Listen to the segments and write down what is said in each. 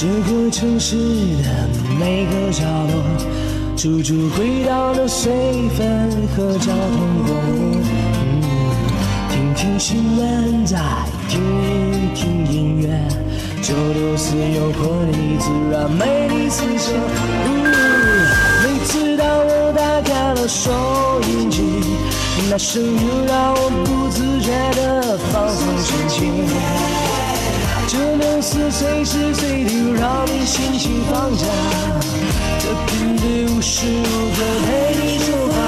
这个城市的每个角落，处处回荡的水分和交通广播。听听新闻，再听听音乐，九六四有活力，自然美丽四射。嗯，每次当我打开了收音机，那声音让我不自觉地放松心情。九六四随时随地让你心情放假，这频率无时无刻陪你出发。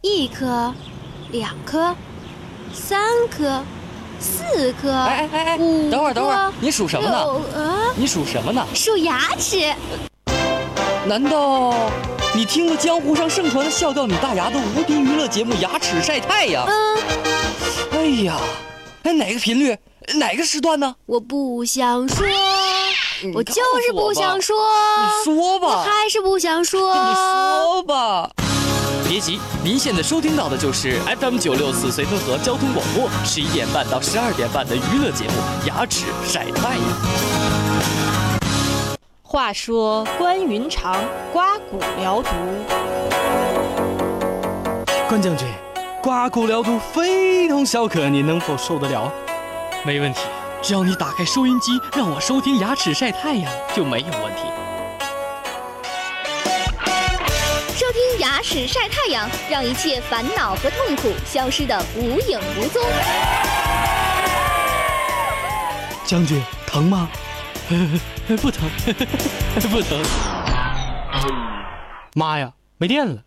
一颗，两颗，三颗，四颗，哎哎哎，五等会儿等会儿，你数什么呢你数什么呢？数牙齿。难道你听过江湖上盛传的笑掉你大牙的无敌娱乐节目《牙齿晒太阳》？嗯，哎呀，哎哪个频率，哪个时段呢？我不想说，我就是不想说，你说吧我吧，还是不想说。你说吧。别急，您现在收听到的就是 FM 九六四绥芬河交通广播十一点半到十二点半的娱乐节目《牙齿晒太阳》。话说关云长刮骨疗毒，关将军，刮骨疗毒非同小可，你能否受得了？没问题，只要你打开收音机，让我收听《牙齿晒太阳》就没有问题。收听牙齿晒太阳，让一切烦恼和痛苦消失的无影无踪。将军，疼吗？不疼，不疼。妈呀，没电了！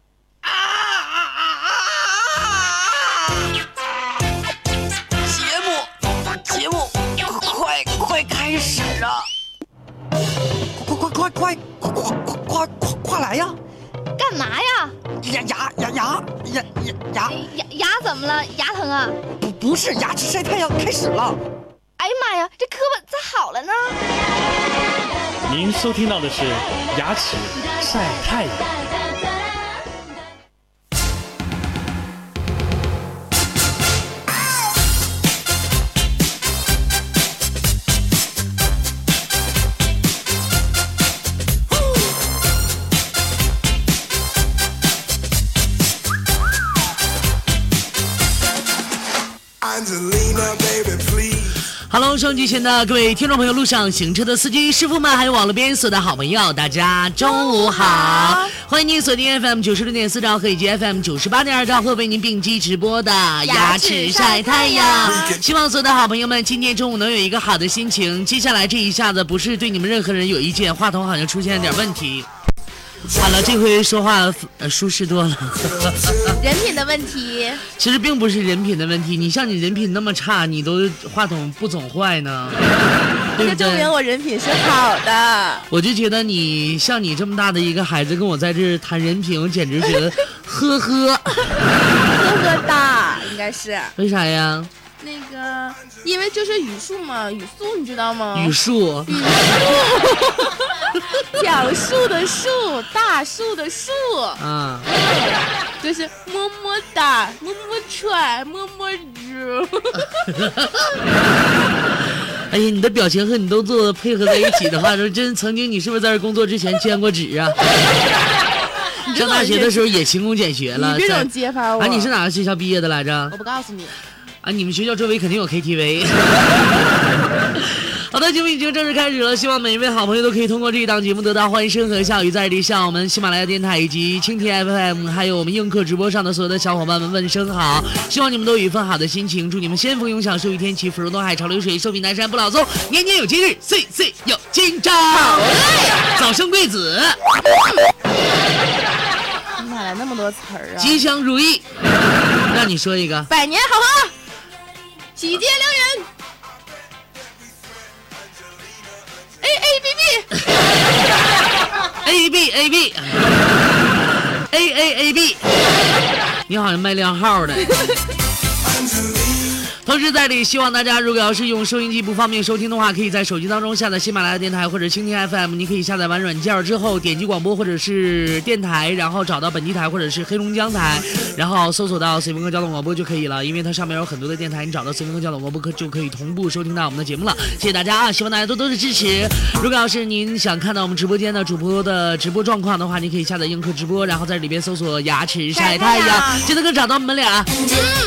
节目，节目，快快开始啊！快快快快快快快快快来呀！干嘛呀？牙牙牙牙牙牙牙，牙牙怎么了？牙疼啊？不不是牙齿晒太阳开始了。哎呀妈呀，这胳膊咋好了呢？您收听到的是《牙齿晒太阳》。Hello，收音机前的各位听众朋友，路上行车的司机师傅们，还有网络边所有的好朋友，大家中午好！欢迎您锁定 FM 九十六点四兆和以及 FM 九十八点二兆会为您并机直播的牙齿晒太阳。希望所有的好朋友们今天中午能有一个好的心情。接下来这一下子不是对你们任何人有意见，话筒好像出现了点问题。好了，这回说话呃舒适多了。人品的问题，其实并不是人品的问题，你像你人品那么差，你都话筒不总坏呢，对不对？这证明我人品是好的。我就觉得你像你这么大的一个孩子，跟我在这儿谈人品，我简直觉得呵呵。呵呵哒，应该是为啥呀？那个，因为就是语数嘛，语速你知道吗？语数，语数，讲述的述，大树的树，啊，就是么么哒，么么踹，么么猪。哎呀，你的表情和你都做配合在一起的话，说真曾经你是不是在这工作之前兼过职啊？上大学的时候也勤工俭学了。你别在总揭发我。啊，你是哪个学校毕业的来着我？不告诉你。啊，你们学校周围肯定有 KTV。好的，节目已经正式开始了，希望每一位好朋友都可以通过这一档节目得到欢声和笑语，在这里向我们喜马拉雅电台以及蜻蜓 FM，还有我们映客直播上的所有的小伙伴们问声好，希望你们都有一份好的心情，祝你们先锋永享寿与天齐，福如东海，潮流水，寿比南山不老松，年年有今日，岁岁有今朝，早生贵子，你哪来那么多词儿啊？吉祥如意。让你说一个，百年好合，喜结良缘。A A B B。A B A B A A A B，你好像卖靓号的。同时在这里希望大家，如果要是用收音机不方便收听的话，可以在手机当中下载喜马拉雅电台或者蜻蜓 FM，你可以下载完软件之后点击广播或者是电台，然后找到本地台或者是黑龙江台，然后搜索到随风哥交通广播就可以了，因为它上面有很多的电台，你找到随风哥交通广播可就可以同步收听到我们的节目了。谢谢大家啊，希望大家多多的支持。如果要是您想看到我们直播间的主播的直播状况的话，你可以下载映客直播，然后在里边搜索牙齿晒太阳，就能够找到我们俩。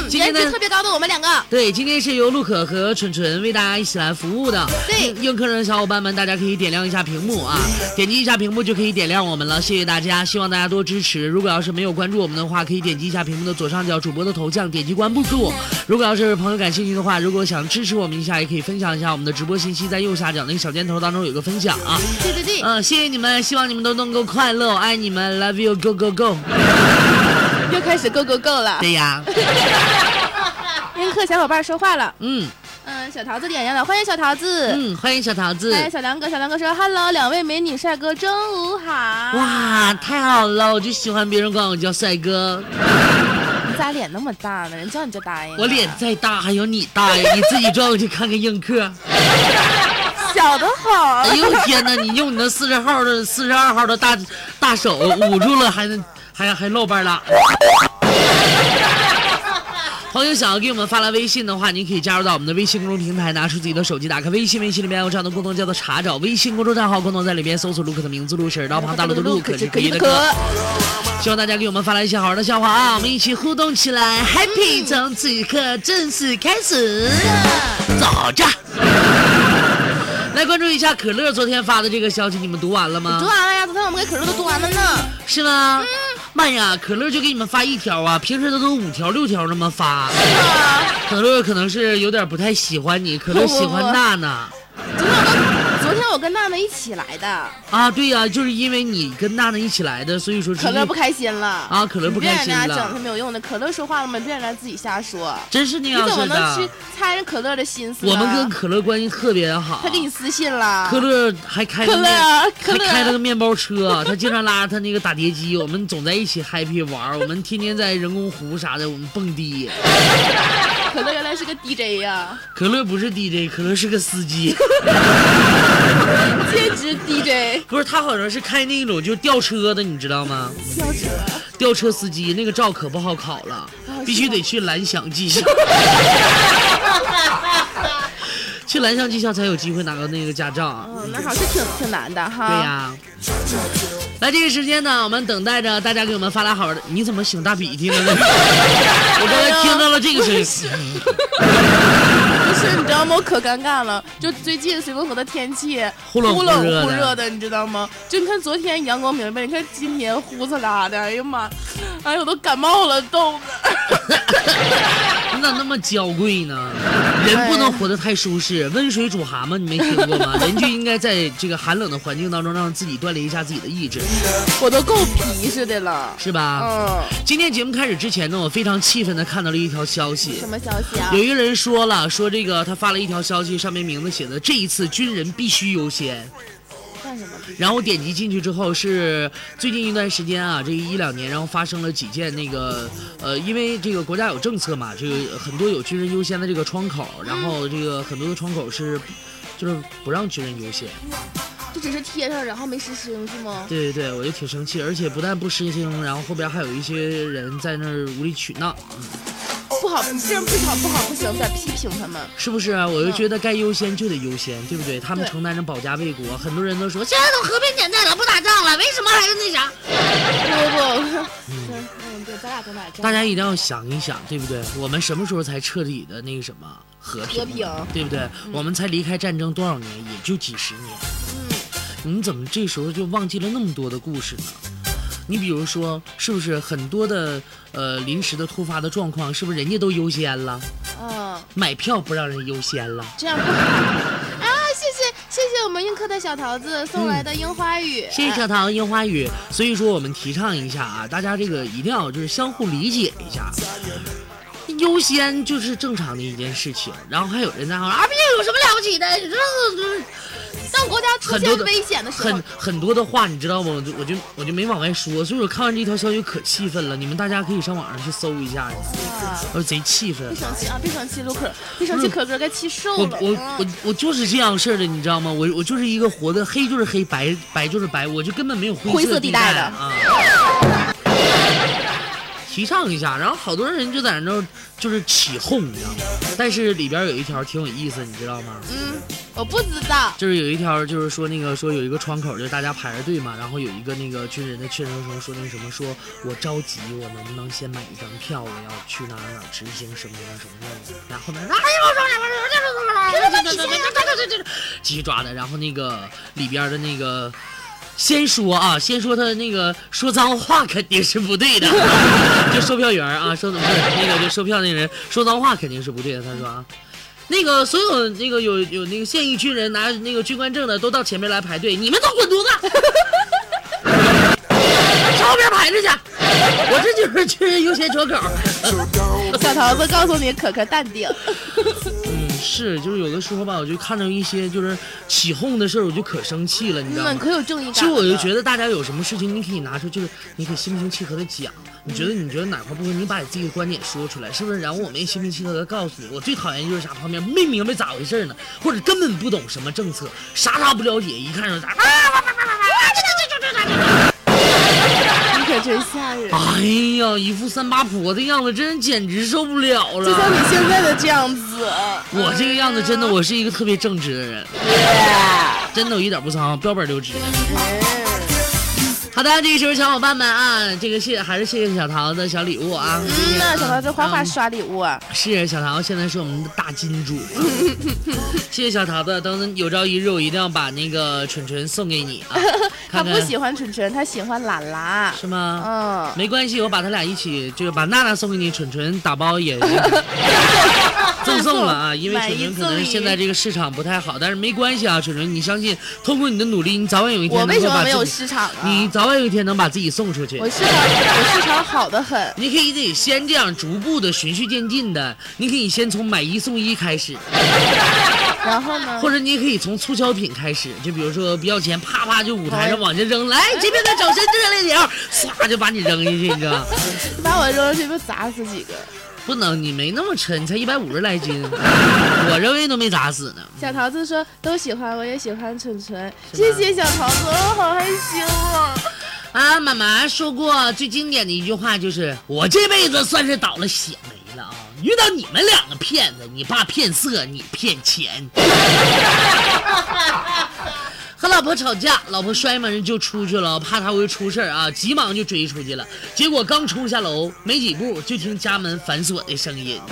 今天呢颜值特别高的我们两个，对，今天是由陆可和纯纯为大家一起来服务的。对映映客的小伙伴们，大家可以点亮一下屏幕啊，点击一下屏幕就可以点亮我们了。谢谢大家，希望大家多支持。如果要是没有关注我们的话，可以点击一下屏幕的左上角主播的头像，点击关注。如果要是朋友感兴趣的话，如果想支持我们一下，也可以分享一下我们的直播信息，在右下角那个小箭头当中有个分享啊。对对对，嗯、谢谢你们，希望你们都能够快乐，爱你们，love you，go go go。又开始 go go go 了。对呀，映客小伙伴说话了，嗯嗯，小桃子点亮了，欢迎小桃子。嗯，欢迎小桃子。欢迎小梁哥，小梁哥说：“Hello，两位美女帅哥，中午好。”哇，太好了！我就喜欢别人管我叫帅哥。你咋脸那么大呢？人叫你就答应。我脸再大还有你大呀！你自己转过去看看映客。小的好哎。呦天哪！你用你那四十号的、四十二号的大大手捂住了，还能还还露半拉。朋友想要给我们发来微信的话，您可以加入到我们的微信公众平台，拿出自己的手机，打开微信，微信里面有这样的功能叫做查找，微信公众账号功能在里边搜索陆克的名字陆婶儿，刀旁大陆的陆，可是可以的可。希望大家给我们发来一些好玩的笑话啊，我们一起互动起来，Happy！从此刻正式开始，走着。来关注一下可乐昨天发的这个消息，你们读完了吗？读完了呀，昨天我们给可乐都读完了呢。是吗？妈呀，可乐就给你们发一条啊，平时都都五条六条那么发。可乐可能是有点不太喜欢你，可乐喜欢娜娜我跟娜娜一起来的，啊。对呀、就是因为你跟娜娜一起来的，所以说可乐不开心了啊可乐不开心了别让人家了整他没有用的，可乐说话了吗？别让人家自己瞎说。真是那你怎么能去。猜着可乐的心思？我们跟可乐关系特别好他，给你私信了。可乐还开了可乐面啊可还乐开了个面包车，他经常拉着他那个打碟机，我们总在一起 happy 玩，我们天天在人工湖啥的，我们蹦迪。可乐原来是个 DJ 呀，可乐不是 DJ，可乐是个司机。兼职 DJ。不是，他好像是开那种就是吊车的，你知道吗？吊车。吊车司机那个照可不好考了，必须得去蓝翔技校。去蓝翔技校才有机会拿到那个驾照。嗯，那好是挺挺难的哈。对呀、来这个时间呢，我们等待着大家给我们发来好玩的。你怎么擤大鼻涕了呢？我刚才听到了这个声音。不是，你知道吗？我可尴尬了。就最近绥芬河的天气忽冷忽热的你知道吗？就你看昨天阳光明媚，你看今天呼呲啦的，哎呀妈，哎呦我都感冒了，冻的。你咋那么娇贵呢？人不能活得太舒适，温水煮蛤蟆，你没听过吗？人就应该在这个寒冷的环境当中，让自己锻炼一下自己的意志，我都够皮实的了。是吧？嗯，今天节目开始之前呢，我非常气愤的看到了一条消息什，么消息啊有？一个人说了，说这个他发了一条消息，上面名字写的“这一次军人必须优先”。干什么？然后我点击进去之后，是最近一段时间啊，这一两年，然后发生了几件那个呃，因为这个国家有政策嘛，这个很多有军人优先的这个窗口，然后这个很多的窗口是就是不让军人优先。就只是贴上，然后没实行是吗？对对对，我就挺生气，而且不但不实行，然后后边还有一些人在那儿无理取闹，不好，这样不好，不好，不行，得批评他们。是不是啊？我就觉得该优先就得优先，对不对？他们承担着保家卫国，很多人都说现在都和平年代了，不打仗了，为什么还是那啥？不不不，嗯，对，咱俩。大家一定要想一想，对不对？我们什么时候才彻底的那个什么和平？和平对不对？我们才离开战争多少年？也就几十年。嗯，你怎么这时候就忘记了那么多的故事呢？你比如说，是不是很多的呃临时的突发的状况，是不是人家都优先了？嗯，买票不让人优先了？这样不好啊！谢谢谢谢我们映客的小桃子送来的樱花雨，谢谢小桃樱花雨。所以说，我们提倡一下啊，大家这个一定要就是相互理解一下。优先就是正常的一件事情，然后还有人在那啊，这有什么了不起的？你这当国家出现危险的时候很，很多的话，你知道吗？我就我就我就没往外说，所以我看完这条消息可气愤了。你们大家可以上网上去搜一下，我贼气愤别。生气啊！别生气，陆可，别生气，可哥该气瘦了。我我嗯我我就是这样事儿的，你知道吗？我我就是一个活的黑就是黑，白白就是白，我就根本没有灰灰色地地带的啊。提倡一下，然后好多人就在那儿就是起哄，你知道吗？但是里边有一条挺有意思，你知道吗？嗯，我不知道。就是有一条，就是说那个说有一个窗口，就是大家排着队嘛，然后有一个那个军人的确认的时候说那个什么，说我着急，我能不能先买一张票，我要去哪哪执行什么样什么任务？然后呢，哎继续抓的，然后那个里边的那个。先说啊，先说他那个说脏话肯定是不对的，就售票员啊，说不是那个就售票那人说脏话肯定是不对的。他说啊，那个所有那个有有那个现役军人拿那个军官证的都到前面来排队，你们都滚犊子，上后边排着去。我这就是军人优先窗口。小桃子告诉你，可可淡定。嗯，是，就是有的时候吧，我就看到一些就是起哄的事儿，我就可生气了，你知道嗯，吗？可有正义感。其实我就觉得大家有什么事情，你可以拿出，就是你可以心平气和的讲。你觉得你觉得哪块不合，你把你自己的观点说出来，是不是？然后我们也心平气和的告诉你。我最讨厌就是啥，旁边没明白咋回事呢，或者根本不懂什么政策，啥啥不了解，一看就咋。你可真吓人，哎呀，一副三八婆的样子，真简直受不了了就像。你现在的这样子。我这个样子真的，我是一个特别正直的人，真的我一点不脏，标本留直。好的，这个时候小伙伴们啊，这个谢还是谢谢小桃子小礼物啊。嗯呐，小桃子花花刷礼物啊，是小桃现在是我们的大金主，谢谢小桃子。等有朝一日我一定要把那个蠢蠢送给你啊，他不喜欢蠢蠢，他喜欢懒懒。是吗？嗯，没关系，我把他俩一起，就是把娜娜送给你，蠢蠢打包也赠送了啊，因为蠢蠢可能现在这个市场不太好，但是没关系啊，蠢蠢，你相信，通过你的努力，你早晚有一天我能为什么没有够把市场啊？你早晚有一天能把自己送出去我。市场，我市场好的很。你可以得先这样逐步的循序渐进的，你可以先从买一送一开始，然后呢？或者你也可以从促销品开始，就比如说不要钱，啪啪就舞台上往下扔，来这边的掌声热烈点儿，唰就把你扔下去，你知道吗？把我扔上去，不砸死几个？不能，你没那么沉，你才一百五十来斤，我认为都没咋死呢。小桃子说都喜欢，我也喜欢蠢蠢。谢谢小桃子，我好害羞啊！啊，妈妈说过最经典的一句话就是：我这辈子算是倒了血霉了啊！遇到你们两个骗子，你爸骗色，你骗钱。和老婆吵架，老婆摔门就出去了，怕他会出事儿啊，急忙就追出去了。结果刚冲下楼没几步，就听家门反锁的声音。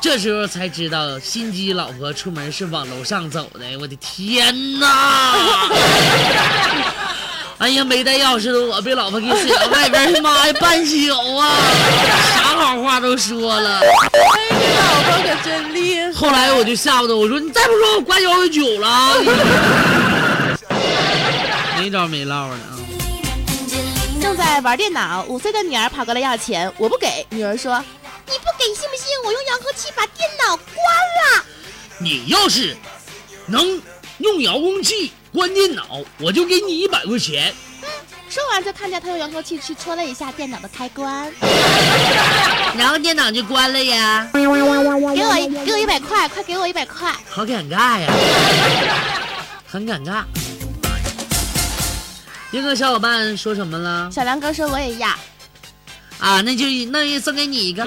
这时候才知道心机老婆出门是往楼上走的，我的天哪！哎呀，没带钥匙的我被老婆给塞到外边去，妈呀，半宿啊，好话都说了。哎，你老婆可真厉害。后来我就吓唬他，我说你再不说我灌幺幺九了啊。没招没落的啊。正在玩电脑，五岁的女儿跑过来要钱，我不给。女儿说：“你不给信不信我用遥控器把电脑关了你要是能用遥控器关电脑，我就给你一百块钱。？”说完就看见他用遥控器去戳了一下电脑的开关，然后电脑就关了呀，给我一给我一百块，快给我一百块。好尴尬呀，很尴尬。一个小伙伴说什么了？小梁哥说我也要，啊，那就那也送给你一个。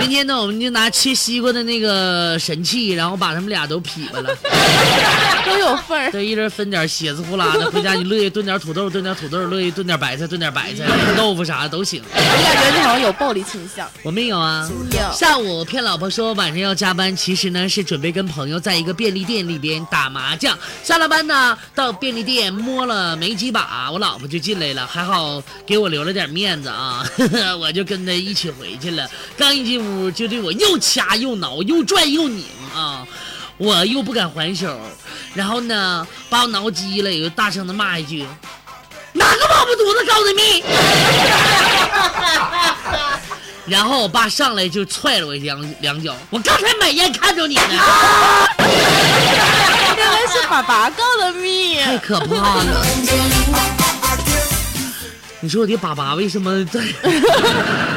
明天呢，我们就拿切西瓜的那个神器，然后把他们俩都劈巴了。都有份儿。对，一人分点血滋呼啦的，回家你乐意炖点土豆，炖点土豆；乐意炖点白菜，炖点白菜，炖豆腐啥的都行。我感觉你好像有暴力倾向。我没有啊。有下午骗老婆说晚上要加班，其实呢是准备跟朋友在一个便利店里边打麻将。下了班呢，到便利店摸了没几把，我老婆就进来了，还好给我留了点面子啊，我就跟她一起回去了。刚一进屋就对我又掐又挠又拽又拧啊，我又不敢还手，然后呢把我挠急了，又大声的骂一句：“哪个王八犊子告的密？” 然后我爸上来就踹了我两两脚。我刚才买烟看着你呢，原来是爸爸告的密。太可怕了。你说我的爸爸为什么在？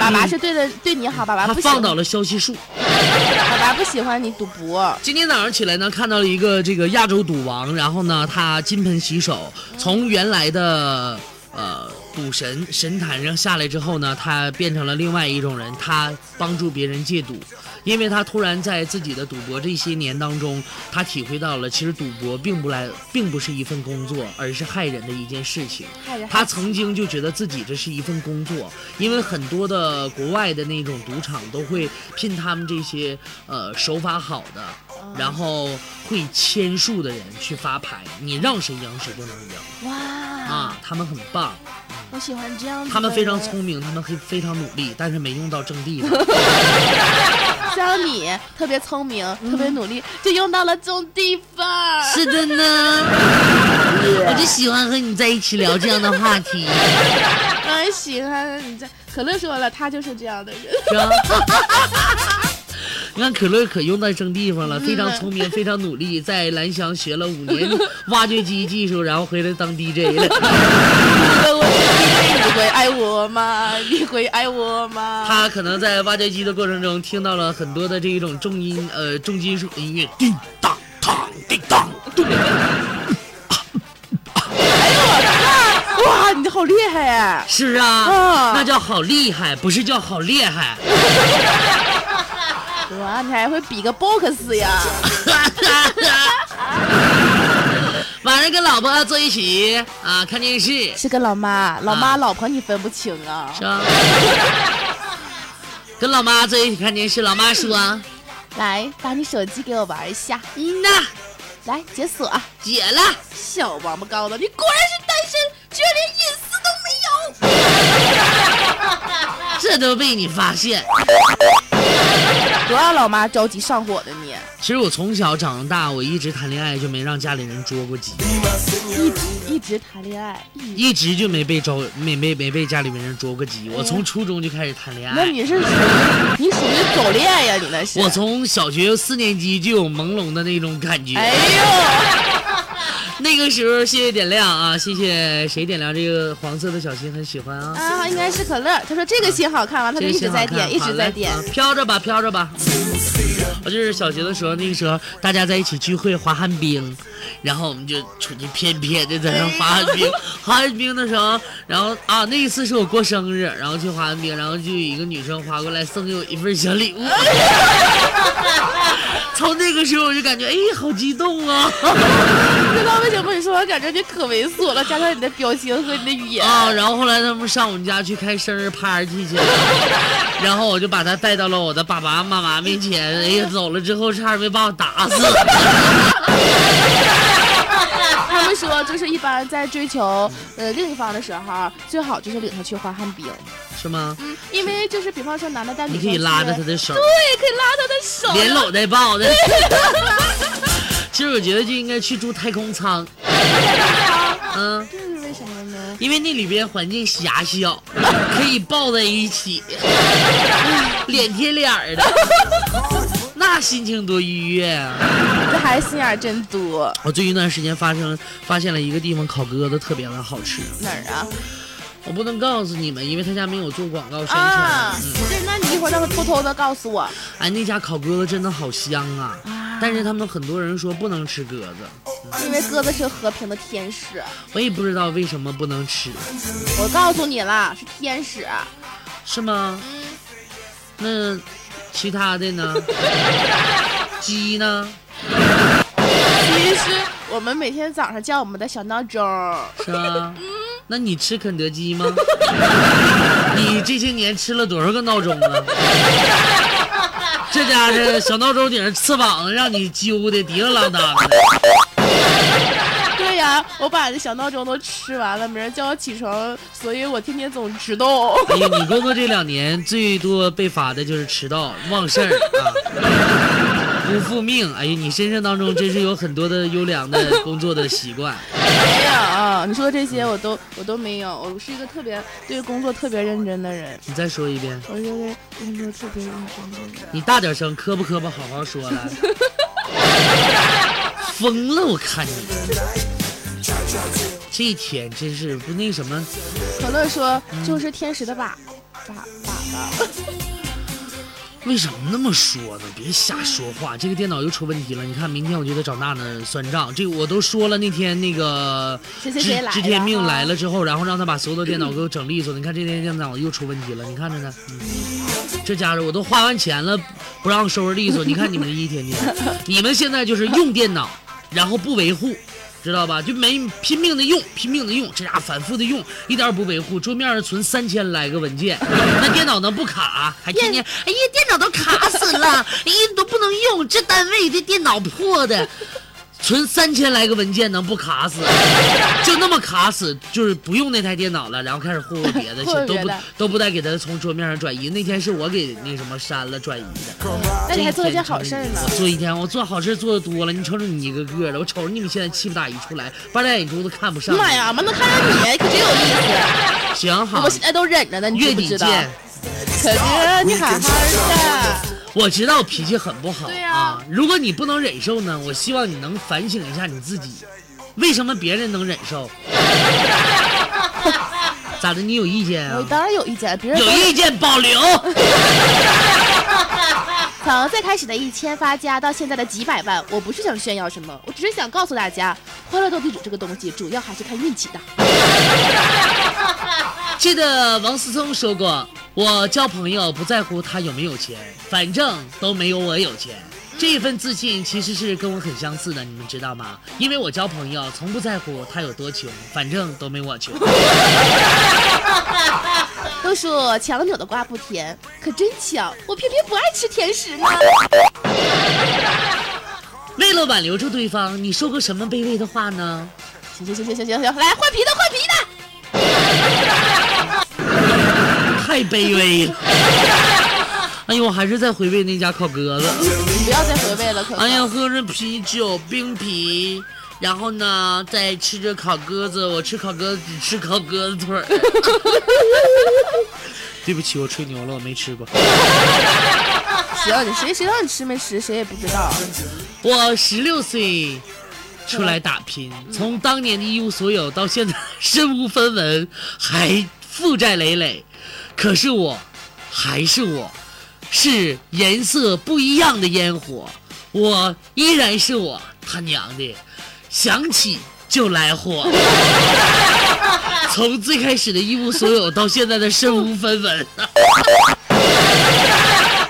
爸爸是对的，对你好，爸爸他不喜欢放倒了消息树。爸爸不喜欢你赌博。今天早上起来呢，看到了一个这个亚洲赌王，然后呢，他金盆洗手，从原来的呃赌神神坛上下来之后呢，他变成了另外一种人，他帮助别人戒赌，因为他突然在自己的赌博这些年当中，他体会到了其实赌博并不来，并不是一份工作，而是害人的一件事情。他曾经就觉得自己这是一份工作，因为很多的国外的那种赌场都会聘他们这些呃手法好的，然后会签数的人去发牌，你让谁赢谁就能赢哇啊，他们很棒，我喜欢这样的。他们非常聪明，他们非非常努力，但是没用到正地上。像你特别聪明，特别努力，就用到了这种地方。是的呢，我就喜欢和你在一起聊这样的话题，我也喜欢你在。可乐说了，他就是这样的人。你看可乐可用在正地方了，非常聪明，非常努力，在蓝翔学了五年 挖掘机技术，然后回来当 DJ 了。你会爱我吗？你会爱我吗？他可能在挖掘机的过程中听到了很多的这一种重音，呃，重金属音乐，叮当当，叮当。哇，你好厉害哎！是啊，啊那叫好厉害，不是叫好厉害。哇，你还会比个 box 呀？晚上跟老婆坐一起啊，看电视，是跟老妈，老妈老婆你分不清啊？是吧？跟老妈坐一起看电视，老妈说来，把你手机给我玩一下，：“嗯呐，来解锁。解了。小王八羔子，你果然是单身，居然连隐私都没有。”这都被你发现。多让老妈着急上火的你，其实我从小长大，我一直谈恋爱就没让家里人捉过鸡，一直一直谈恋爱，一一直就没被招没没没被家里面人捉过鸡。我从初中就开始谈恋爱，那你是属于你属于早恋呀？你那是？我从小学四年级就有朦胧的那种感觉。哎呦，那个时候，谢谢点亮啊，谢谢谁点亮这个黄色的小心，很喜欢啊。啊，应该是可乐。他说这个心好看啊？他就一直在点，一直在点飘着吧，飘着吧。我就是小学的时候，那个时候大家在一起聚会滑旱冰，然后我们就出去翩翩的在那滑旱冰。滑旱冰的时候，然后啊，那一次是我过生日，然后去滑旱冰，然后就有一个女生滑过来送给我一份小礼物。从那个时候我就感觉，哎，好激动啊！不知道为什么你说我感觉你可猥琐了，加上你的表情和你的语言。啊，然后后来他们上我们家去开生日 party 去了，然后我就把他带到了我的爸爸妈妈面前。哎呀，走了之后差点没把我打死。他们说，就是一般在追求呃另一方的时候，最好就是领他去滑旱冰，是吗？嗯因为就是比方说男的带女你可以拉着他的手，对，可以拉他的手，连搂带抱的。其实我觉得就应该去住太空舱，嗯，这是为什么呢？因为那里边环境狭小，可以抱在一起，脸贴脸儿的，那心情多愉悦啊！这孩子心眼儿真多，我最近一段时间发生发现了一个地方烤鸽子特别的好吃，哪儿啊？我不能告诉你们，因为他家没有做广告宣传。啊，嗯，对，那你一会儿到时候偷偷的告诉我。哎，那家烤鸽子真的好香啊！啊但是他们很多人说不能吃鸽子，因为鸽子是和平的天使，我也不知道为什么不能吃，我告诉你了，是天使。是吗？嗯那其他的呢？鸡呢？其实我们每天早上叫我们的小闹钟，是啊。那你吃肯德基吗？你这些年吃了多少个闹钟啊？这家伙小闹钟顶上翅膀让你揪的滴了啷当的。我把这小闹钟都吃完了，没人叫我起床，所以我天天总迟到。哎呀，你工作这两年最多被罚的就是迟到、忘事儿啊。不不复命。哎呀，你身上当中真是有很多的优良的工作的习惯。没有，你说这些我都我都没有。我是一个特别对工作特别认真的人。你再说一遍。我是对工作特别认真的人。你大点声，磕不磕巴？好好说来。疯了，我看你。这一天真是不那什么。可乐说就是天使的把把把把。为什么那么说呢？别瞎说话！这个电脑又出问题了。你看，明天我就得找娜娜算账。这个我都说了，那天那个知知天命来了之后，然后让他把所有的电脑给我整利索。你看这天电脑又出问题了，你看着呢。这家伙我都花完钱了，不让收拾利索。你看你们这一天天，你们现在就是用电脑，然后不维护。知道吧？就没拼命的用，拼命的用，这家反复的用，一点不维护。桌面上存三千来个文件，那电脑能不卡？还天天，哎呀，电脑都卡死了，哎呀，都不能用。这单位的电脑破的。存三千来个文件能不卡死？就那么卡死，就是不用那台电脑了，然后开始霍霍别的去，都不都不带给他从桌面上转移。那天是我给那什么删了转移的。那你还做一件好事呢？我做一天，我做好事做的多了。你瞅瞅你一个个的，我瞅着你们现在气不打一处来，八大眼珠子看不上。妈呀，妈能看上你可真有意思。行好，我现在都忍着呢，你月底见。可是你好好的。我知道脾气很不好啊！如果你不能忍受呢，我希望你能反省一下你自己，为什么别人能忍受？咋的？你有意见啊？我当然有意见，别人有意见保留。从最开始的一千发家到现在的几百万，我不是想炫耀什么，我只是想告诉大家，欢乐斗地主这个东西主要还是看运气的。记得王思聪说过：“我交朋友不在乎他有没有钱，反正都没有我有钱。”这一份自信其实是跟我很相似的，你们知道吗？因为我交朋友从不在乎他有多穷，反正都没我穷。都说强扭的瓜不甜，可真巧，我偏偏不爱吃甜食呢。为了挽留住对方，你说过什么卑微的话呢？行行行行行行行，来换皮的换皮的。太卑微了！哎呦，我还是在回味那家烤鸽子。不要再回味了，哎呀，喝着啤酒冰啤，然后呢，再吃着烤鸽子。我吃烤鸽子只吃烤鸽子腿儿。对不起，我吹牛了，我没吃过。行，你谁谁让你吃没吃，谁也不知道。我十六岁。出来打拼，从当年的一无所有到现在身无分文，还负债累累，可是我，还是我，是颜色不一样的烟火，我依然是我，他娘的，想起就来火。从最开始的一无所有到现在的身无分文，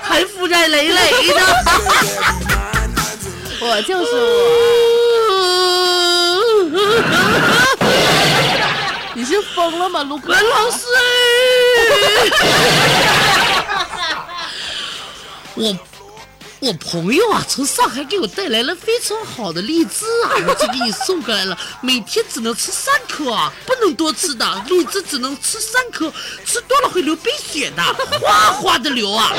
还负债累累的，我就是我。你是疯了吗，卢克？文老师，我我朋友啊，从上海给我带来了非常好的荔枝啊，我就给你送过来了。每天只能吃三颗啊，不能多吃的。荔枝只能吃三颗，吃多了会流鼻血的，哗哗的流啊。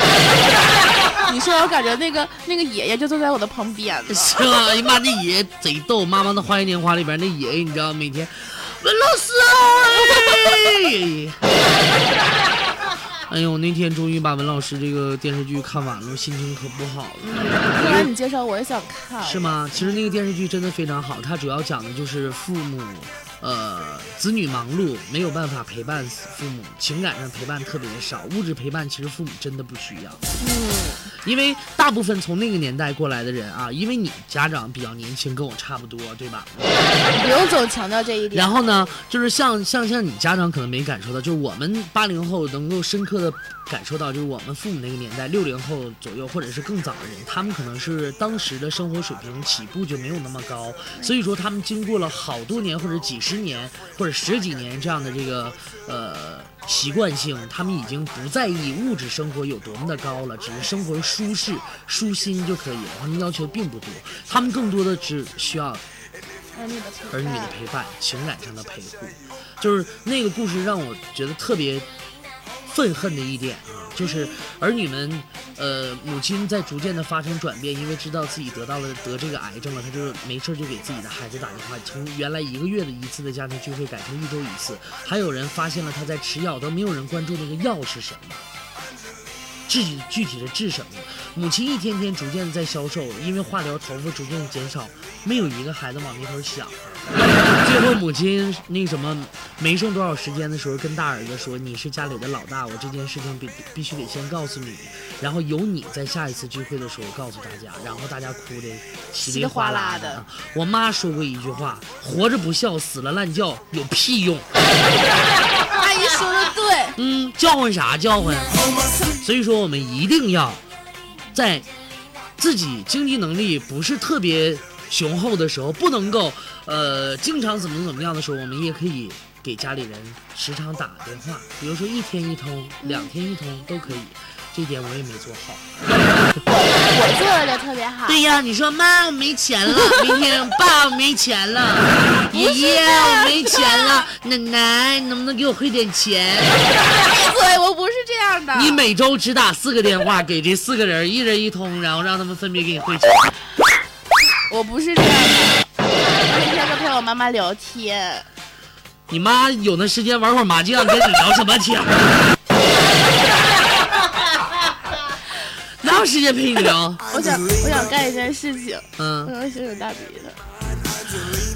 你说，我感觉那个那个爷爷就坐在我的旁边。是啊，哎呀妈，那爷爷贼逗。妈妈的花样年华里边那爷爷，你知道每天。文老师啊！哎呦，那天终于把文老师这个电视剧看完了，心情可不好了。突然你介绍，我也想看。是吗？其实那个电视剧真的非常好，它主要讲的就是父母。呃，子女忙碌，没有办法陪伴父母，情感上陪伴特别的少，物质陪伴其实父母真的不需要。嗯，因为大部分从那个年代过来的人啊，因为你家长比较年轻，跟我差不多，对吧？不用总强调这一点。然后呢，就是像像像你家长可能没感受到，就是我们八零后能够深刻的感受到，就是我们父母那个年代，六零后左右或者是更早的人，他们可能是当时的生活水平起步就没有那么高，所以说他们经过了好多年或者几十。年或者十几年这样的这个呃习惯性，他们已经不在意物质生活有多么的高了，只是生活舒适舒心就可以了。他们要求并不多，他们更多的只需要儿女的陪伴，情感上的陪护。就是那个故事让我觉得特别愤恨的一点啊，就是儿女们呃，母亲在逐渐的发生转变，因为知道自己得到了得这个癌症了，她就没事就给自己的孩子打电话，从原来一个月的一次的家庭聚会改成一周一次。还有人发现了她在吃药，都没有人关注那个药是什么。治具体的治什么？母亲一天天逐渐在消瘦，因为化疗头发逐渐减少，没有一个孩子往那头想。最后母亲那什么没剩多少时间的时候，跟大儿子说：“你是家里的老大，我这件事情必必须得先告诉你，然后由你在下一次聚会的时候告诉大家。”然后大家哭的稀里哗啦的。我妈说过一句话：“活着不孝，死了烂叫，有屁用。”阿姨说的对，嗯，叫唤啥叫唤？所以说我们一定要。在自己经济能力不是特别雄厚的时候，不能够呃经常怎么怎么样的时候，我们也可以给家里人时常打电话，比如说一天一通、两天一通都可以。这点我也没做好，我做的特别好。对呀，你说妈我没钱了，明天爸我没钱了，爷爷我没钱了，奶奶能不能给我汇点钱？对，我不是这样的。你每周只打四个电话给这四个人，一人一通，然后让他们分别给你汇钱。我不是这样的，我天天都陪我妈妈聊天。你妈有那时间玩会儿麻将，跟你聊什么天？哪有时间陪你聊？我想，我想干一件事情。嗯，我要擤擤大鼻子。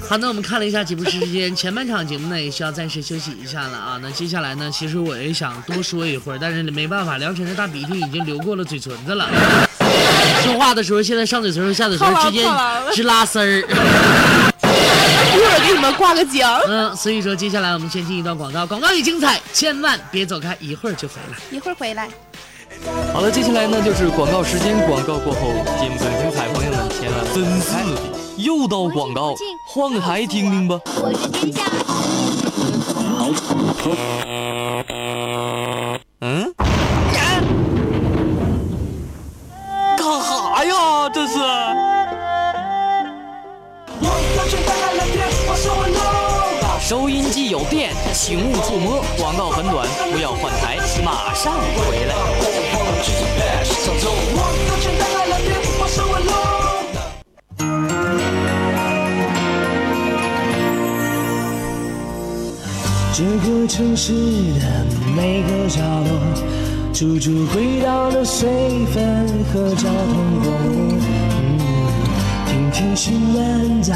好，那我们看了一下节目时间，前半场节目呢也需要暂时休息一下了啊。那接下来呢，其实我也想多说一会儿，但是没办法，梁晨的大鼻涕已经流过了嘴唇子了。说话的时候，现在上嘴唇和下嘴唇之间直拉丝儿。一会儿给你们挂个奖。嗯，所以说接下来我们先听一段广告，广告里精彩，千万别走开，一会儿就回来。一会儿回来。好了，接下来呢就是广告时间。广告过后，节目更精彩，朋友们千万分丝又到广告，换个台听听吧。我是天下。嗯？干哈呀？这是？收音机有电，请勿触摸。广告很短，不要换台，马上回来。这个城市的每个角落，处处回到了水分和交通广播。听听新闻，再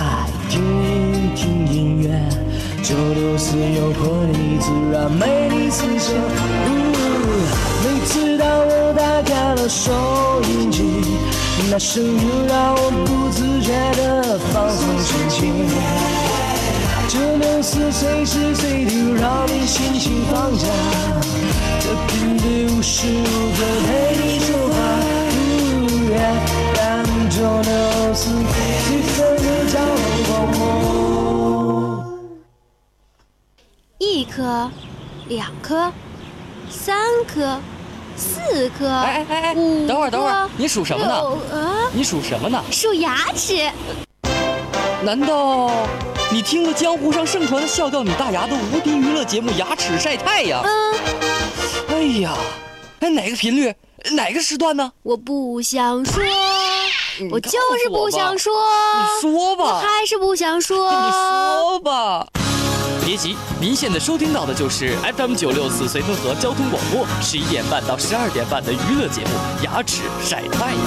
听听音乐。九六四有活力，自然美丽四射。每次当我打开了收音机，那声音让我不自觉地放松心情。九六四随时随地让你心情放假，这频率无时无刻陪你。一颗，两颗，三颗，四颗，哎哎哎，等会儿等会儿，你数什么呢？啊，你数什么呢？数牙齿。难道你听过江湖上盛传的笑掉你大牙的无敌娱乐节目《牙齿晒太阳》？嗯。哎呀，哎哪个频率？哪个时段呢？我不想说，我就是不想说。你说吧。我还是不想说。你说吧。别急，您现在收听到的就是 FM 九六四绥芬河交通广播十一点半到十二点半的娱乐节目《牙齿晒太阳》。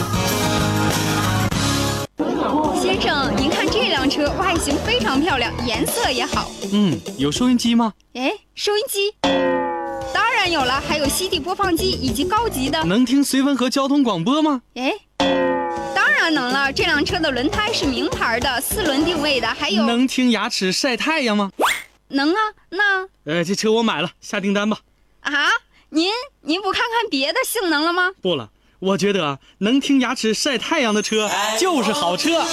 先生，您看这辆车外形非常漂亮，颜色也好。嗯，有收音机吗？哎，收音机，当然有了，还有 CD 播放机以及高级的。能听绥芬河交通广播吗？哎，当然能了。这辆车的轮胎是名牌的，四轮定位的，还有。能听牙齿晒太阳吗？能啊，那呃，这车我买了，下订单吧。啊，您您不看看别的性能了吗？不了，我觉得能听牙齿晒太阳的车就是好车。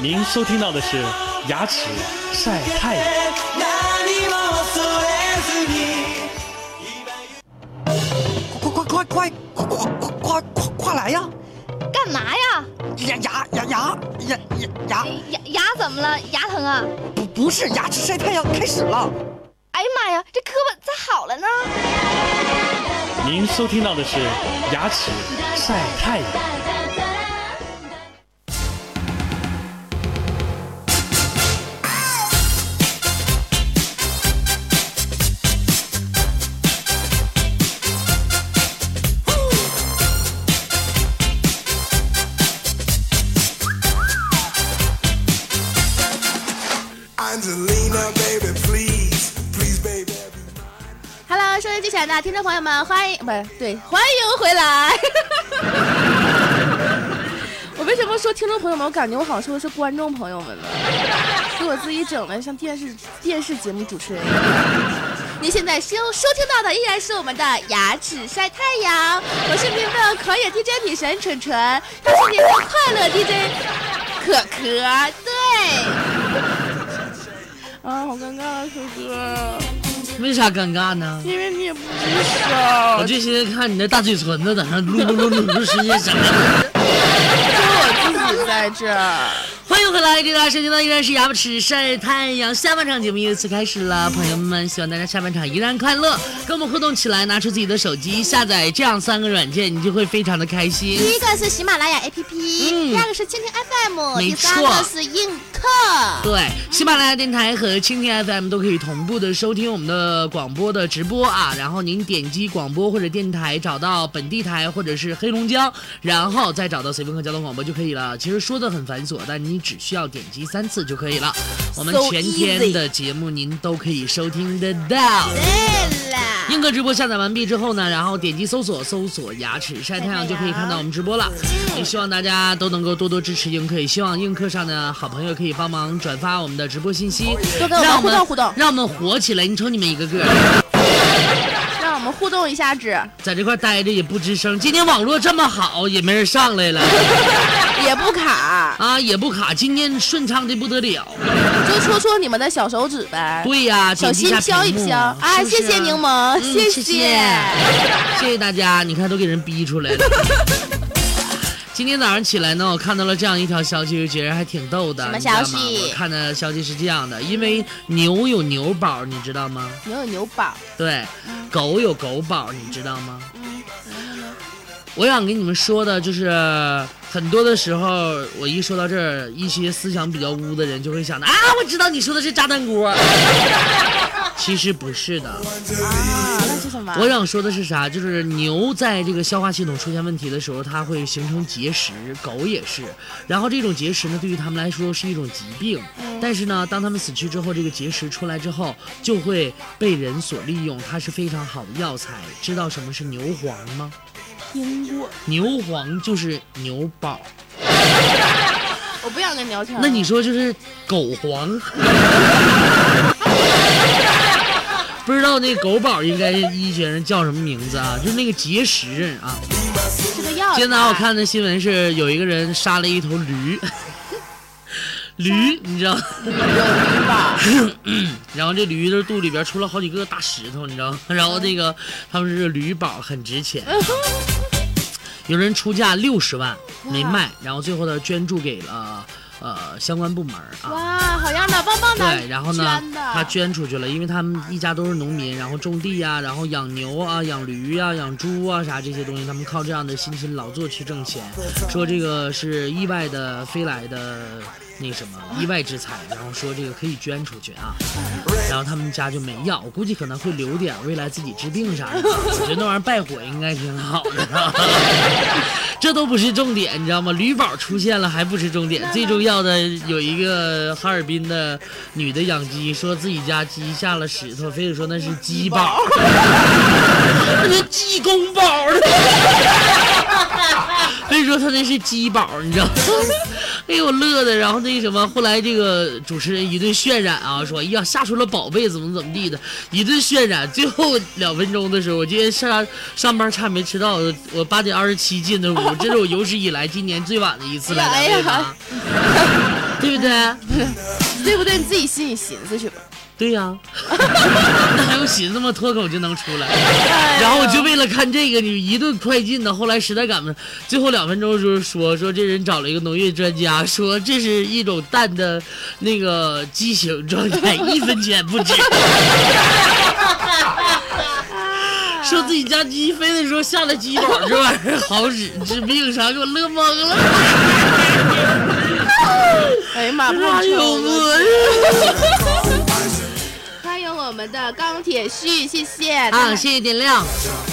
您收听到的是牙齿晒太阳。快快快快快快快快快来呀！干嘛呀？牙牙牙牙牙牙牙牙牙怎么了？牙疼啊？不不是，牙齿晒太阳开始了。哎呀妈呀，这胳膊咋好了呢？您收听到的是牙齿晒太阳。听众朋友们，欢迎不是对，欢迎回来。我为什么说听众朋友们？我感觉我好像说的是观众朋友们呢，给我自己整的像电视电视节目主持人一样。您现在收收听到的依然是我们的牙齿晒太阳，我是您的狂野 DJ 女神纯纯，她是您的快乐 DJ 可可，对。啊，好尴尬啊，可可。为啥尴尬呢？因为你也不吱声，我就寻思看你那大嘴唇子在那噜噜噜噜噜是些什么？就欢迎回来，这大家收听到依然是牙不齿晒太阳下半场节目又次开始了，朋友们，希望大家下半场依然快乐，跟我们互动起来，拿出自己的手机下载这样三个软件，你就会非常的开心。第一个是喜马拉雅 APP，、嗯第二个是蜻蜓 FM，没第三错个是映客。对，喜马拉雅电台和蜻蜓 FM 都可以同步的收听我们的广播的直播啊。然后您点击广播或者电台，找到本地台或者是黑龙江，然后再找到随风和交通广播就可以了。其实说的很繁琐，但你只需要点击三次就可以了。我们全天的节目您都可以收听得到。对了，映客直播下载完毕之后呢，然后点击搜索，搜索牙齿晒太阳就可以看到我们直播了。也希望大家都能够多多支持映客，也希望映客上的好朋友可以帮忙转发我们的直播信息，让我们让互动互动让我们火起来。你瞅你们一个个互动一下子，在这块待着也不吱声。今天网络这么好，也没人上来了 也不卡，啊，也不卡，今天顺畅的不得了。就戳戳你们的小手指呗。对呀、小心飘一飘啊！谢谢柠檬，嗯谢谢谢谢大家，你看都给人逼出来了。今天早上起来呢，我看到了这样一条消息，就觉得还挺逗的。什么消息我看的消息是这样的，因为牛有牛宝，你知道吗？牛有牛宝，对，狗有狗宝，你知道吗？嗯，我想跟你们说的就是，很多的时候，我一说到这儿，一些思想比较污的人就会想到啊，我知道你说的是炸弹锅，其实不是的。啊，那是什么？我想说的是啥？就是牛在这个消化系统出现问题的时候，它会形成结石，狗也是。然后这种结石呢，对于它们来说是一种疾病。但是呢，当它们死去之后，这个结石出来之后，就会被人所利用，它是非常好的药材。知道什么是牛黄吗？听过，牛黄就是牛宝。我不想跟你聊天。那你说就是狗黄？不知道那狗宝应该医学上叫什么名字啊？就是那个结石啊。是个药。今天早上我看的新闻是有一个人杀了一头驴，驴你知道？有驴吧？然后这驴的肚里边出了好几个大石头，你知道吗？然后那个他们是驴宝很值钱，有人出价六十万没卖，然后最后呢捐助给了呃相关部门啊。哇，好样的，棒棒的。对，然后呢，他捐出去了，因为他们一家都是农民，然后种地呀、然后养牛啊、养驴啊、养猪啊啥这些东西，他们靠这样的辛勤劳作去挣钱。说这个是意外的飞来的那什么意外之财，然后说这个可以捐出去啊，然后他们家就没要，我估计可能会留点未来自己治病啥的。我觉得那玩意儿败火应该挺好的。这都不是重点，你知道吗？驴宝出现了还不是重点，最重要的有一个哈尔滨的女的养鸡，说自己家鸡下了石头，非得说那是鸡宝，那是鸡公宝的，非说他那是鸡宝，你知道吗？哎呦，我乐的，然后那什么，后来这个主持人一顿渲染啊，说哎呀吓出了宝贝，怎么怎么地的，一顿渲染。最后两分钟的时候，我今天上上班差点没迟到，我我八点二十七进的屋，这是我有史以来今年最晚的一次来单位吧，对不对？对不对？你自己心里寻思去吧。对呀、那还用寻思吗？脱口就能出来。然后我就为了看这个，你一顿快进的，后来实在赶不上，最后两分钟的时候说说这人找了一个农业专家，说这是一种蛋的那个畸形状态，一分钱不值。说自己家鸡飞的时候下了鸡宝，这玩意儿好使治病啥，给我乐懵了。哎呀妈，不哪有我欢迎我们的钢铁旭，谢谢啊！谢谢点亮。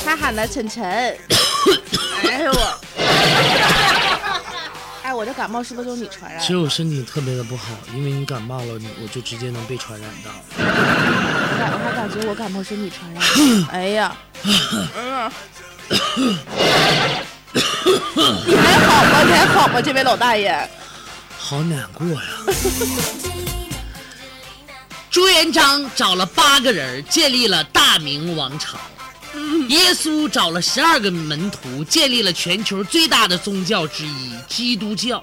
他喊的晨晨。哎呦我。哎，我这感冒是不是就你传染？其实我身体特别的不好，因为你感冒了，你我就直接能被传染到。我感我还感觉我感冒是你传染。哎呀，嗯，你还好吗？你还好吗？这位老大爷，好难过呀。朱元璋找了八个人，建立了大明王朝。耶稣找了十二个门徒，建立了全球最大的宗教之一——基督教。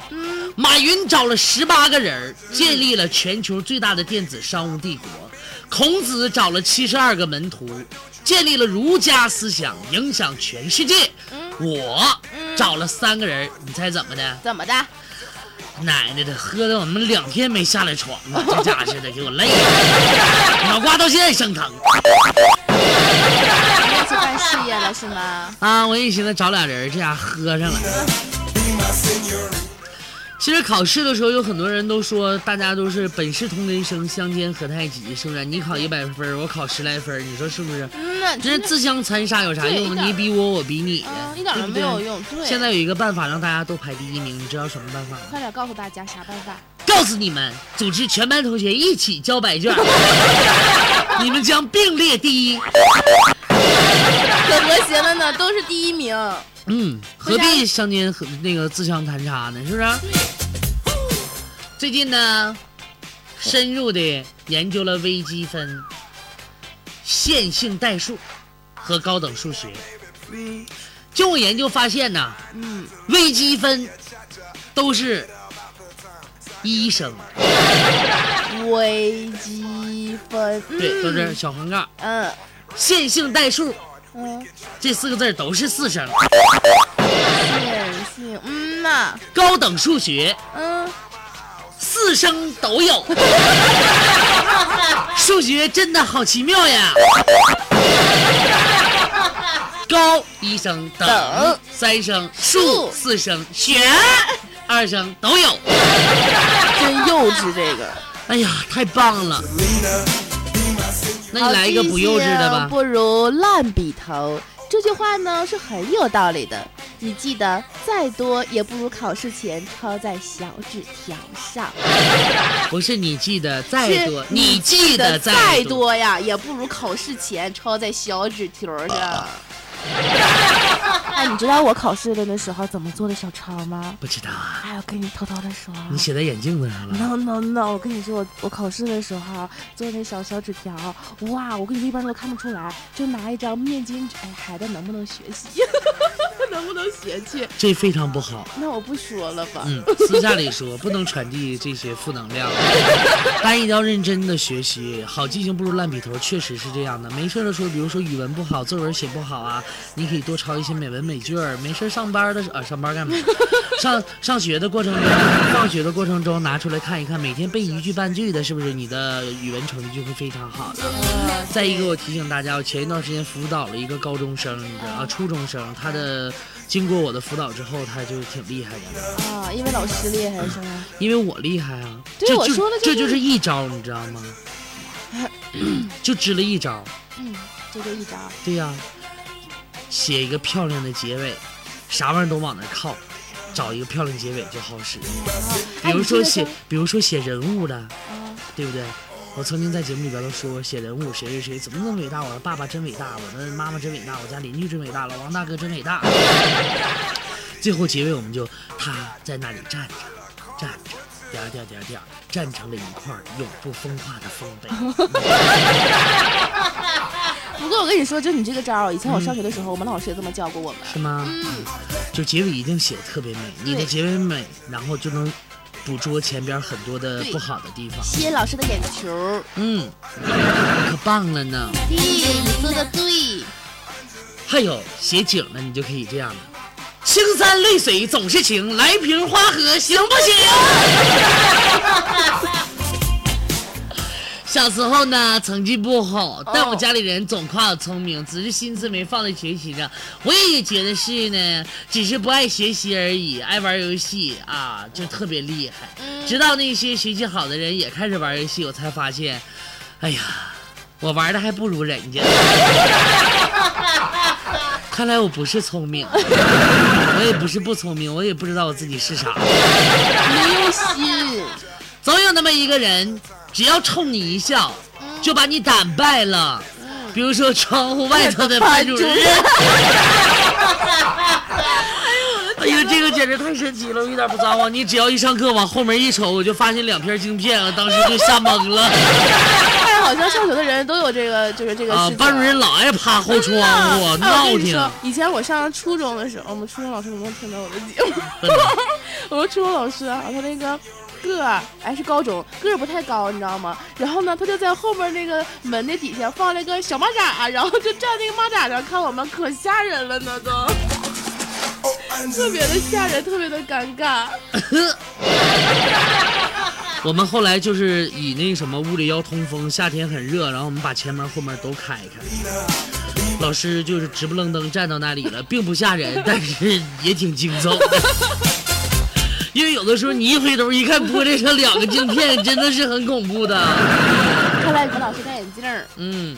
马云找了十八个人，建立了全球最大的电子商务帝国。孔子找了七十二个门徒，建立了儒家思想，影响全世界。我找了三个人，你猜怎么的？怎么的？奶奶的，喝的我们两天没下来床了，这家似的给我累的，脑瓜到现在生疼。事业了是吗？啊，我一寻思找俩人，这家喝上了。其实考试的时候，有很多人都说，大家都是本是同根生，相煎何太急，是不是？你考一百分，我考十来分，你说是不是？嗯，这是自相残杀，有啥用？你比我，我比你，一点都没有用。对。现在有一个办法让大家都排第一名，你知道什么办法吗？快点告诉大家啥办法？告诉你们，组织全班同学一起交白卷，你们将并列第一。可和谐了呢，都是第一名。嗯，何必相煎和那个自相残杀呢？是不是？最近呢，深入的研究了微积分、线性代数和高等数学。嗯，经过研究发现呢，嗯，微积分都是医生。微积分对，都是小横杠。嗯，线性代数。嗯，这四个字都是四声。嗯呐。高等数学，嗯，四声都有。数学真的好奇妙呀！高一声等，三声数，四声学，二声都有。真幼稚这个。哎呀，太棒了！那你来一个不幼稚的吧。不如烂笔头，这句话呢是很有道理的。你记得再多也不如考试前抄在小纸条上。不是你记得再多，你记得再多呀，也不如考试前抄在小纸条上。哎，你知道我考试的那时候怎么做的小抄吗？不知道啊。哎，我跟你偷偷的说。你写在眼镜子上了？No No No！我跟你说，我我考试的时候做那小小纸条，哇！我跟你说，一般人都看不出来，就拿一张面巾纸。哎，孩子能不能学习？能不能学去？这非常不好。那我不说了吧。嗯，私下里说，不能传递这些负能量。大家一定要认真的学习，好记性不如烂笔头，确实是这样的。没事的时候，比如说语文不好，作文写不好啊，你可以多抄一些美文美剧儿。没事上班的时候，啊，上班干嘛？上上学的过程中，放学的过程中拿出来看一看，每天背一句半句的，是不是你的语文成绩就会非常好的？再一个，我提醒大家，我前一段时间辅导了一个高中生，你知道啊，初中生，他的。经过我的辅导之后，他就挺厉害的啊！因为老师厉害是吗？因为我厉害啊！对，我说的这就是一招，你知道吗？就支了一招。嗯，就这一招。对呀，写一个漂亮的结尾，啥玩意儿都往那靠，找一个漂亮结尾就好使。比如说写，比如说写人物的，对不对？我曾经在节目里边都说写人物谁谁谁怎么那么伟大，我的爸爸真伟大，我的妈妈真伟大，我家邻居真伟大，老王大哥真伟大。最后结尾我们就他在那里站着，站着，点点点点，站成了一块永不风化的丰碑。不过我跟你说，就你这个招，以前我上学的时候，我们老师也这么教过我们。是吗？嗯。就结尾一定写的特别美，你的结尾美，然后就能。捕捉前边很多的不好的地方，吸引老师的眼球。嗯，可棒了呢。对，你说的对。还有写景呢，你就可以这样了。青山绿水总是情，来瓶花河行不行？小时候呢，成绩不好，但我家里人总夸我聪明，只是心思没放在学习上。我也觉得是呢，只是不爱学习而已，爱玩游戏啊，就特别厉害。直到那些学习好的人也开始玩游戏，我才发现，哎呀，我玩的还不如人家。看来我不是聪明，我也不是不聪明，我也不知道我自己是啥。没有心，总有那么一个人，只要冲你一笑，就把你打败了。比如说窗户外头的班主任。哎呦，这个简直太神奇了，我一点不撒谎。你只要一上课往后门一瞅，我就发现两片镜片啊，当时就吓懵了。看好像上学的人都有这个，就是这个啊。班主任老爱趴后窗户，闹挺。以前我上初中的时候，我们初中老师能不能听到我的节目？我们初中老师啊，他那个个儿还是高中个儿不太高，你知道吗？然后呢，他就在后面那个门的底下放了个小蚂蚱，然后就站那个蚂蚱上看我们，可吓人了呢都。特别的吓人，特别的尴尬。我们后来就是以那什么屋里要通风，夏天很热，然后我们把前门后门都开开。老师就是直不愣登站到那里了，并不吓人，但是也挺惊悚的。因为有的时候你一回头一看，玻璃上两个镜片，真的是很恐怖的。看来你老师戴眼镜儿。嗯，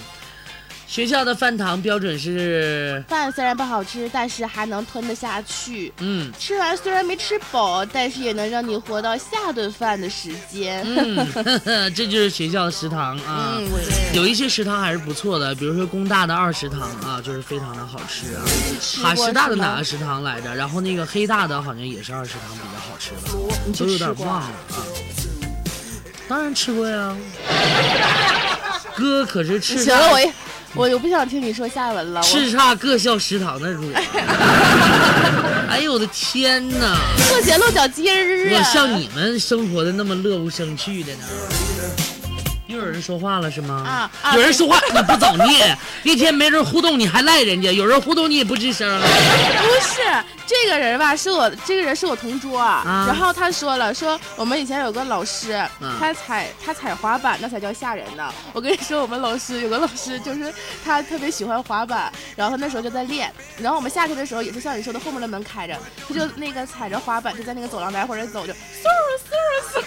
学校的饭堂标准是，饭虽然不好吃，但是还能吞得下去。嗯吃完虽然没吃饱，但是也能让你活到下顿饭的时间。嗯，呵 呵这就是学校的食堂啊。有一些食堂还是不错的，比如说工大的二食堂啊，就是非常的好吃啊。哈师大的哪个食堂来着？然后那个黑大的好像也是二食堂比较好吃的，都有点忘了啊。当然吃过呀，哥可是吃行了，我也我我不想听你说下文了。叱咤各校食堂的主。哎呦我的天哪！破鞋露脚尖儿啊！我像你们生活的那么乐无生趣的呢？又有人说话了是吗？啊啊有人说话你不早念，一天没人互动你还赖人家，有人互动你也不吱声。不是这个人吧？是我这个人是我同桌，啊然后他说了，说我们以前有个老师，嗯他踩他踩滑板那才叫吓人呢。我跟你说，我们老师有个老师就是他特别喜欢滑板，然后他那时候就在练，然后我们夏天的时候也是像你说的后面的门开着，他就那个踩着滑板就在那个走廊来回着走，就嗖嗖嗖。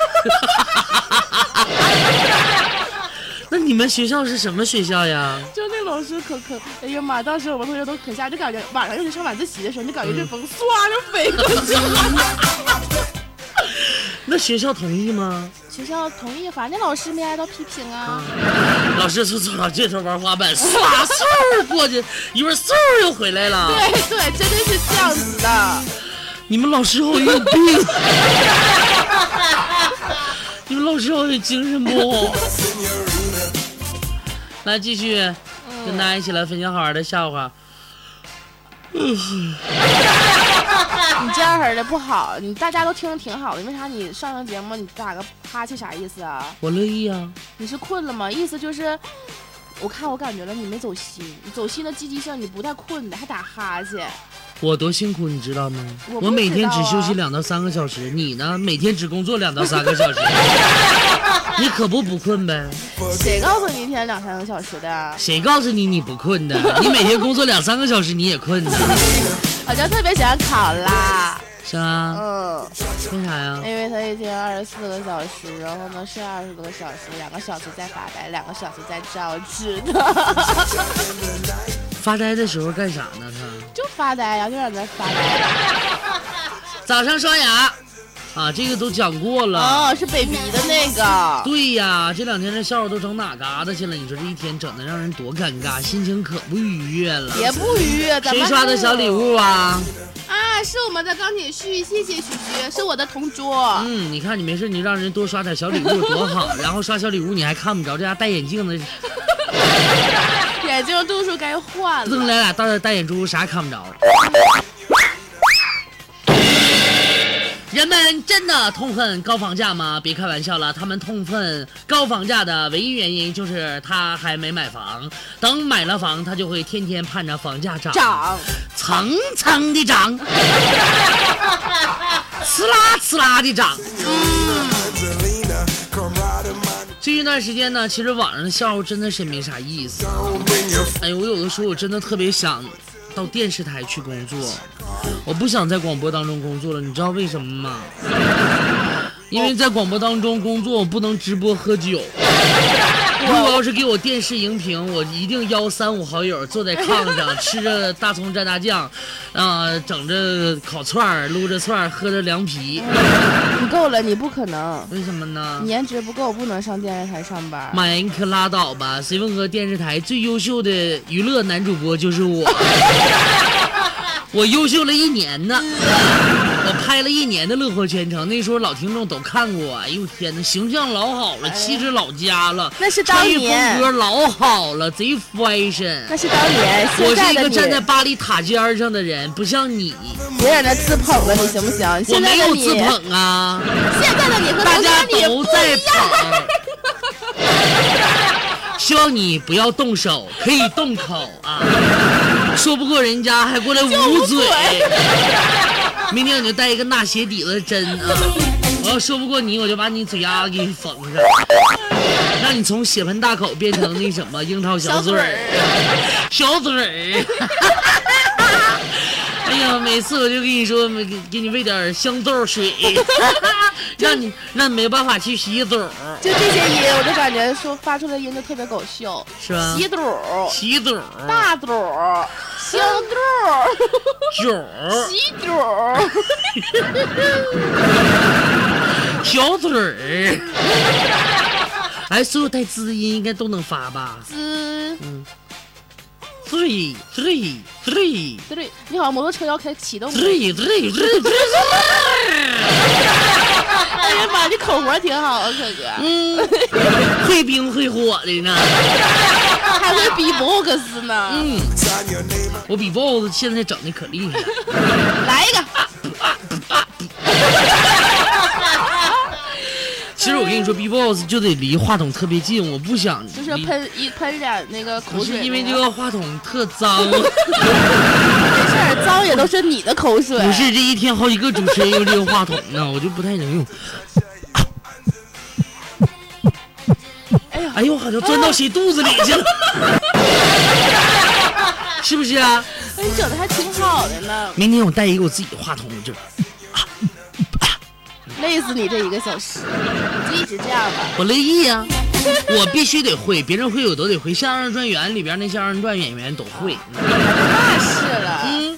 那你们学校是什么学校呀？就那老师可可，哎呀妈！当时我们同学都可吓，就感觉晚上尤其上晚自习的时候，就感觉这风唰就飞过去了。那学校同意吗？学校同意，反正老师没挨到批评啊。老师从走廊尽头玩滑板，唰嗖过去，一会儿嗖又回来了。对对，真的是这样子的。你们老师好有病！你们老师好有精神不好。来，继续跟大家一起来分享好玩的笑话。你这样式的不好，你大家都听着挺好的，为啥你上上节目你打个哈欠啥意思啊？我乐意啊。你是困了吗？意思就是，我看我感觉了，你没走心，你走心的积极性，你不带困的，还打哈欠。我多辛苦，你知道吗？我每天只休息两到三个小时，你呢？每天只工作两到三个小时，你可不不困呗？谁告诉你一天两三个小时的？谁告诉你你不困的？你每天工作两三个小时，你也困的，好像特别喜欢考拉，是啊？嗯，为啥呀？因为他一天二十四个小时，然后呢睡二十多个小时，两个小时在发呆，两个小时在造纸的，发呆的时候干啥呢？他就发呆呀，就在那发呆。早上刷牙，啊，这个都讲过了。哦，是 baby 的那个。对呀，这两天这笑话都整哪嘎达去了？你说这一天整的让人多尴尬，心情可不愉悦了。也不愉悦，咱谁们刷的小礼物啊？啊？是我们的钢铁旭，谢谢旭旭，是我的同桌。嗯，你看你没事，你让人多刷点小礼物多好。然后刷小礼物你还看不着，这家戴眼镜的，眼镜度数该换了。瞪来俩大大眼珠，啥也看不着。人们真的痛恨高房价吗？别开玩笑了，他们痛恨高房价的唯一原因就是他还没买房，等买了房，他就会天天盼着房价涨，涨，层层的涨，呲啦呲啦的涨。最近一段时间呢，其实网上的笑话真的是没啥意思。哎呦，我有的时候我真的特别想到电视台去工作，我不想在广播当中工作了。你知道为什么吗？因为在广播当中工作，我不能直播喝酒。如果要是给我电视荧屏，我一定邀三五好友坐在炕上，吃着大葱蘸大酱，啊，整着烤串儿，撸着串儿，喝着凉皮。不够了，你不可能。为什么呢？你颜值不够，不能上电视台上班。妈呀，你可拉倒吧！谁问和电视台最优秀的娱乐男主播就是我，我优秀了一年呢。我拍了一年的《乐活全程》，那时候老听众都看过。哎呦天哪，形象老好了，气质老佳了，那是当年风格老好了，贼 fashion。那是当年，我是一个站在巴黎塔尖上的人，不像你。别在那自捧了，你行不行？我没有自捧啊。现在的你和大家都在捧。希望你不要动手，可以动口啊。说不过人家还过来捂嘴。明天我就带一个纳鞋底子的针啊！我要说不过你，我就把你嘴丫子给你缝上，让你从血盆大口变成那什么樱桃小嘴儿，小嘴儿。哎呀，每次我就跟你说，给给你喂点香豆水，让你让你没办法去洗澡。就这些音，我就感觉说发出来音就特别搞笑，是吧？洗肚，洗肚，大肚，小肚，酒，洗肚，小嘴儿。哎，所有带“滋”音应该都能发吧？滋，嗯。three three three three，你好像摩托车要开启动。three three three three。哎呀妈，你口活挺好啊，可哥。嗯，会冰会火的呢。还会 B-box 呢。嗯，我比 box 现在整的可厉害了。来一个。其实我跟你说，B-box 就得离话筒特别近，我不想就是喷一喷点那个口水，因为这个话筒特脏。没事，脏也都是你的口水。不是，这一天好几个主持人用这个话筒呢，我就不太能用。哎呦，好像钻到谁肚子里去了，是不是啊？哎，你整的还挺好的呢。明天我带一个我自己的话筒，我就。累死你这一个小时，你就一直这样吧。我乐意呀，我必须得会，别人会我都得会。相声专员里边那相声传演员都会。那是了。嗯，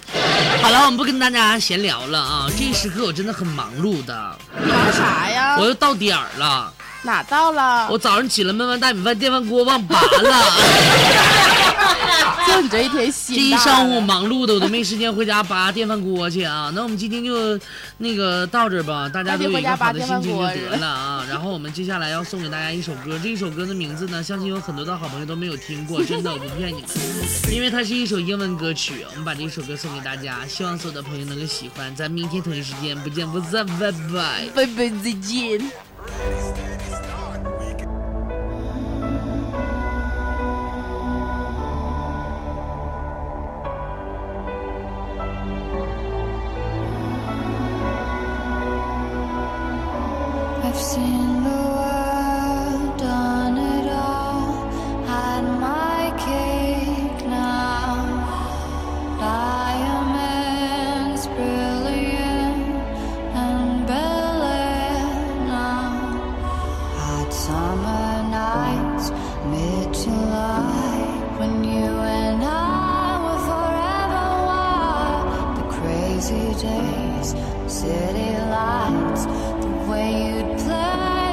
好了，我们不跟大家闲聊了啊。这一时刻我真的很忙碌的。忙啥呀？我又到点儿了。哪到了？我早上起来焖完大米饭，电饭锅忘拔了。就你这一天心这一上午忙碌的，我都没时间回家拔电饭锅去啊。那我们今天就那个到这吧，大家都有一个好的心情就得了啊。然后我们接下来要送给大家一首歌，这一首歌的名字呢，相信有很多的好朋友都没有听过，真的我不骗你们，因为它是一首英文歌曲。我们把这一首歌送给大家，希望所有的朋友能够喜欢。咱明天同一时间不见不散，拜拜，拜拜，再见。busy days, city lights, the way you'd play.